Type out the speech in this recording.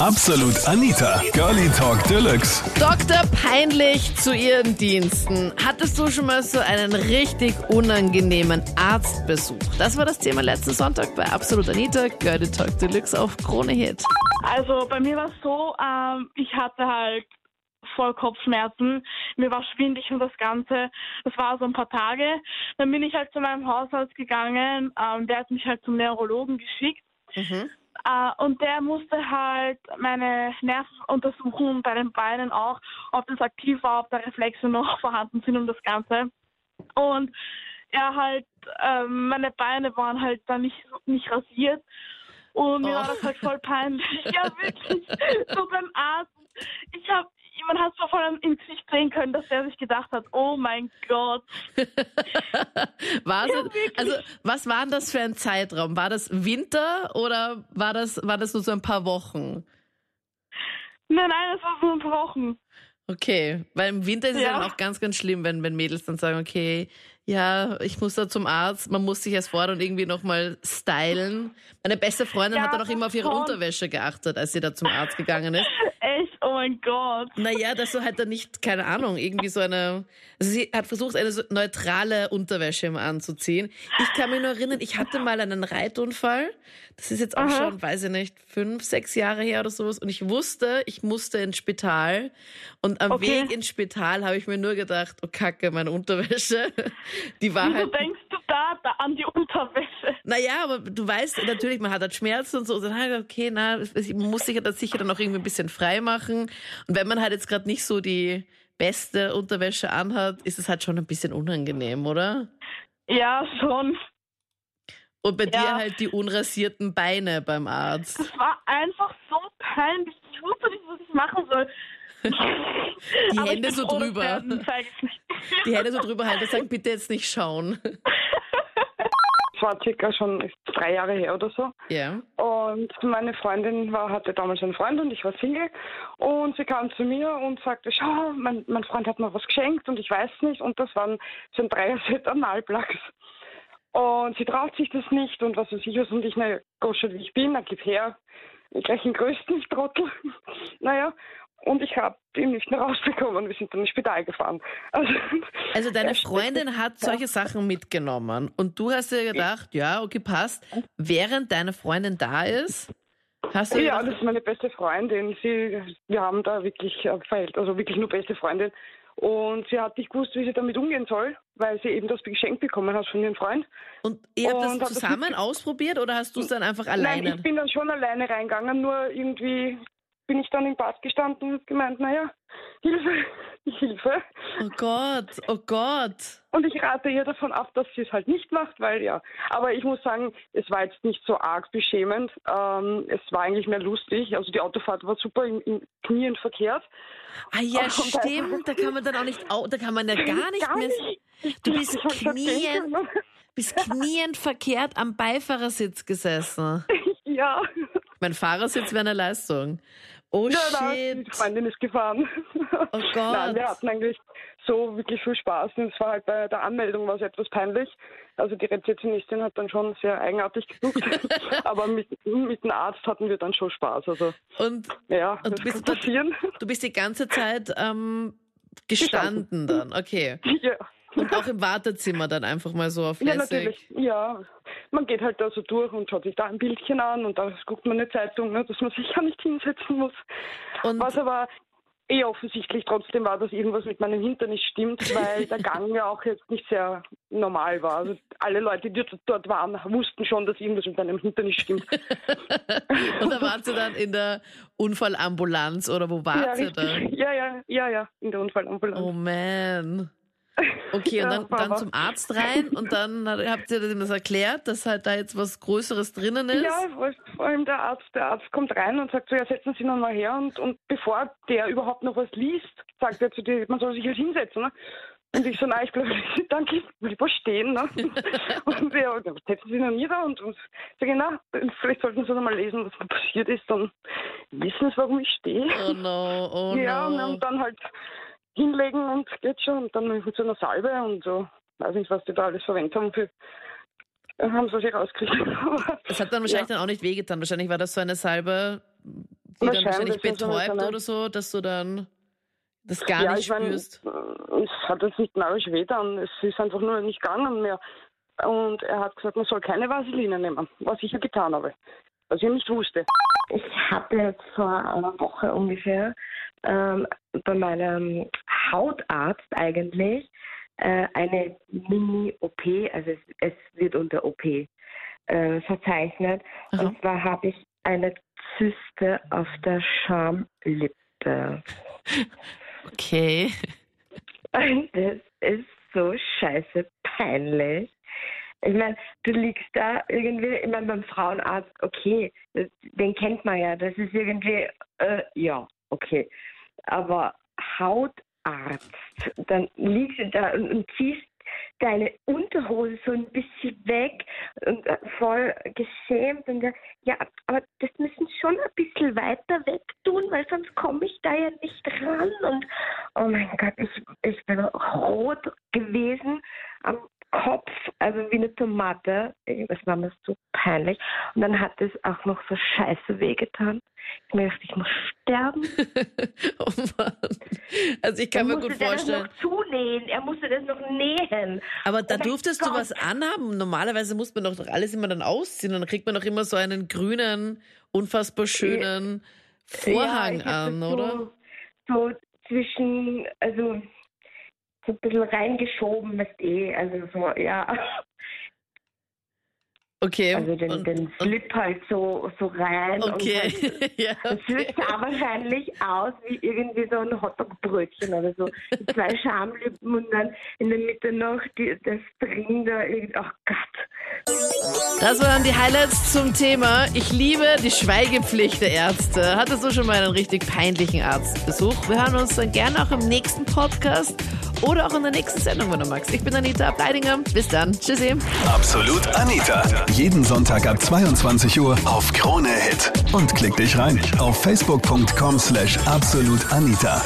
Absolut Anita, Girlie Talk Deluxe. Dr. Peinlich zu ihren Diensten. Hattest du schon mal so einen richtig unangenehmen Arztbesuch? Das war das Thema letzten Sonntag bei Absolut Anita, Girlie Talk Deluxe auf Krone Hit. Also bei mir war es so, ähm, ich hatte halt voll Kopfschmerzen, mir war schwindig und das Ganze. Das war so ein paar Tage. Dann bin ich halt zu meinem Hausarzt gegangen, ähm, der hat mich halt zum Neurologen geschickt. Mhm. Äh, und der musste halt meine Nerven untersuchen, bei den Beinen auch, ob das aktiv war, ob da Reflexe noch vorhanden sind und das Ganze. Und er halt, ähm, meine Beine waren halt dann nicht, nicht rasiert. Und mir Oh. war das halt voll peinlich. ja, wirklich. So beim Arzt. Ich hab, man hat so voll ins Gesicht sehen können, dass der sich gedacht hat, oh mein Gott. War Ja, es, also, was war denn das für ein Zeitraum? War das Winter oder war das, war das nur so ein paar Wochen? Nein, nein, das war so ein paar Wochen. Okay, weil im Winter ist es Ja. dann auch ganz, ganz schlimm, wenn, wenn Mädels dann sagen, okay, ja, ich muss da zum Arzt, man muss sich erst fordern und irgendwie nochmal stylen. Meine beste Freundin Ja, hat dann auch immer auf ihre schon. Unterwäsche geachtet, als sie da zum Arzt gegangen ist. Oh mein Gott. Naja, dass du halt dann nicht, keine Ahnung, irgendwie so eine, also sie hat versucht, eine so neutrale Unterwäsche immer anzuziehen. Ich kann mich nur erinnern, ich hatte mal einen Reitunfall. Das ist jetzt auch Aha. schon, weiß ich nicht, fünf, sechs Jahre her oder sowas. Und ich wusste, ich musste ins Spital. Und am Okay. Weg ins Spital habe ich mir nur gedacht, oh Kacke, meine Unterwäsche. Die war Wieso halt denkst du da, da an die Unterwäsche? Naja, aber du weißt natürlich, man hat halt Schmerzen und so. Und dann halt, okay, na, man muss sich ja das sicher dann auch irgendwie ein bisschen frei machen. Und wenn man halt jetzt gerade nicht so die beste Unterwäsche anhat, ist es halt schon ein bisschen unangenehm, oder? Ja, schon. Und bei Ja. dir halt die unrasierten Beine beim Arzt. Das war einfach so peinlich. Ich wusste nicht, was ich machen soll. Die Hände so drüber. Die Hände so drüber halten sagen, bitte jetzt nicht schauen. War circa schon drei Jahre her oder so. Ja. Und meine Freundin war, hatte damals einen Freund und ich war Single. Und sie kam zu mir und sagte, schau, mein, mein Freund hat mir was geschenkt und ich weiß nicht. Und das waren so ein Dreier-Set Analplugs. Und sie traut sich das nicht und was weiß ich was. Und ich, na, Gosche, wie ich bin, dann gib her. Gleich den größten Trottel. naja. Und ich habe ihn nicht mehr rausbekommen. Wir sind dann ins Spital gefahren. Also, Also deine Freundin hat solche Sachen mitgenommen und du hast dir gedacht, ja, okay, passt. Während deine Freundin da ist, hast du Ja, das ist meine beste Freundin. Sie, wir haben da wirklich äh, verhält, also wirklich nur beste Freundin. Und sie hat nicht gewusst, wie sie damit umgehen soll, weil sie eben das geschenkt bekommen hat von ihrem Freund. Und ihr habt Und das das zusammen mit- ausprobiert oder hast du es dann einfach Nein, alleine? ich bin dann schon alleine reingegangen, nur irgendwie bin ich dann im Bad gestanden und hab gemeint, naja, Hilfe, Hilfe. oh Gott, oh Gott. Und ich rate ihr davon ab, dass sie es halt nicht macht, weil ja. Aber ich muss sagen, es war jetzt nicht so arg beschämend. Ähm, es war eigentlich mehr lustig. Also die Autofahrt war super im, im Knien verkehrt. Ah ja, Und stimmt, da kann man dann auch nicht, da kann man ja gar nicht Gar mehr, nicht. du bist knien, bist kniend verkehrt am Beifahrersitz gesessen. Ja. Mein Fahrersitz wäre eine Leistung. Oh Ja, da, shit. die Freundin ist gefahren. Oh Gott. Nein, wir hatten eigentlich so wirklich viel Spaß. Und es war halt bei der Anmeldung war es etwas peinlich. Also die Rezeptionistin hat dann schon sehr eigenartig geguckt. Aber mit, mit dem Arzt hatten wir dann schon Spaß. Also Und ja, Und du bist passieren. du bist die ganze Zeit ähm, gestanden dann, okay. ja. Und auch im Wartezimmer dann einfach mal so auf ja, lässig. natürlich. Ja, man geht halt da so durch und schaut sich da ein Bildchen an und da guckt man eine Zeitung, ne, dass man sich ja nicht hinsetzen muss. Und Was aber eh offensichtlich trotzdem war, dass irgendwas mit meinem Hintern nicht stimmt, weil der Gang ja auch jetzt nicht sehr normal war. Also alle Leute, die dort waren, wussten schon, dass irgendwas mit meinem Hintern nicht stimmt. Und da wart ihr dann in der Unfallambulanz oder wo wart ja, da? richtig. Ja, ja, ja, ja, in der Unfallambulanz. Oh man. Okay, und Ja, dann, dann zum Arzt rein und dann habt ihr dem das erklärt, dass halt da jetzt was Größeres drinnen ist. Ja, vor- allem der Arzt, der Arzt kommt rein und sagt so, ja, setzen Sie noch mal her und, und bevor der überhaupt noch was liest, sagt er zu dir, man soll sich halt hinsetzen. Ne? Und ich so, nein, ich bleibe, danke, ich will lieber stehen. Ne? Und ja, dann setzen Sie noch nieder und, und sage na, vielleicht sollten Sie noch mal lesen, was da passiert ist, dann wissen Sie, warum ich stehe. Oh no, oh ja, no. und dann halt hinlegen und geht schon und dann mit so einer Salbe und so, weiß nicht, was die da alles verwendet haben für, haben sie sich rausgekriegt. Es hat dann wahrscheinlich dann auch nicht wehgetan. Wahrscheinlich war das so eine Salbe, die dann Wahrscheinlich, wahrscheinlich das ist so betäubt eine- oder so, dass du dann das gar ja, nicht ich mein, spürst. es hat jetzt nicht narrisch weh dann. Es ist einfach nur nicht gegangen mehr. Und er hat gesagt, man soll keine Vaseline nehmen, was ich ja getan habe. Was ich nicht wusste. Ich hatte jetzt vor einer Woche ungefähr ähm, bei meinem Hautarzt eigentlich äh, eine Mini-OP, also es, es wird unter OP äh, verzeichnet. Aha. Und zwar habe ich eine Zyste auf der Schamlippe. Okay. Und das ist so scheiße peinlich. Ich meine, du liegst da irgendwie, ich meine, beim Frauenarzt, okay, das, den kennt man ja, das ist irgendwie, äh, ja, okay. Aber Hautarzt, dann liegst du da und, und ziehst deine Unterhose so ein bisschen weg und äh, voll geschämt und ja, ja, aber das müssen schon ein bisschen weiter weg tun, weil sonst komme ich da ja nicht ran und oh mein Gott, ich, ich bin rot gewesen am Kopf, also Tomate. Das war mir so peinlich. Und dann hat es auch noch so scheiße wehgetan. Ich mir gedacht, ich muss sterben. oh Mann. Also ich kann er mir gut musste das vorstellen. noch zunähen. Er musste das noch nähen. Aber da Oh durftest du Gott. was anhaben. Normalerweise muss man doch alles immer dann ausziehen und dann kriegt man doch immer so einen grünen, unfassbar schönen Vorhang ja, an, das oder? So, so zwischen, also so ein bisschen reingeschoben, weißt eh, also so, ja. Okay. Also den, und, den Slip halt so, so rein. okay. Und halt, ja, Das okay. sah wahrscheinlich aus wie irgendwie so ein Hotdog-Brötchen oder so. Zwei Schamlippen und dann in der Mitte noch die, das drin da irgendwie. Oh Gott. Das waren die Highlights zum Thema. Ich liebe die Schweigepflicht der Ärzte. Hattest du schon mal einen richtig peinlichen Arztbesuch? Wir hören uns dann gerne auch im nächsten Podcast oder auch in der nächsten Sendung, wenn du magst. Ich bin Anita Ableidinger. Bis dann. Tschüssi. Absolut Anita. Jeden Sonntag ab 22 Uhr auf Krone Hit. Und klick dich rein auf facebook.com slash absolutanita.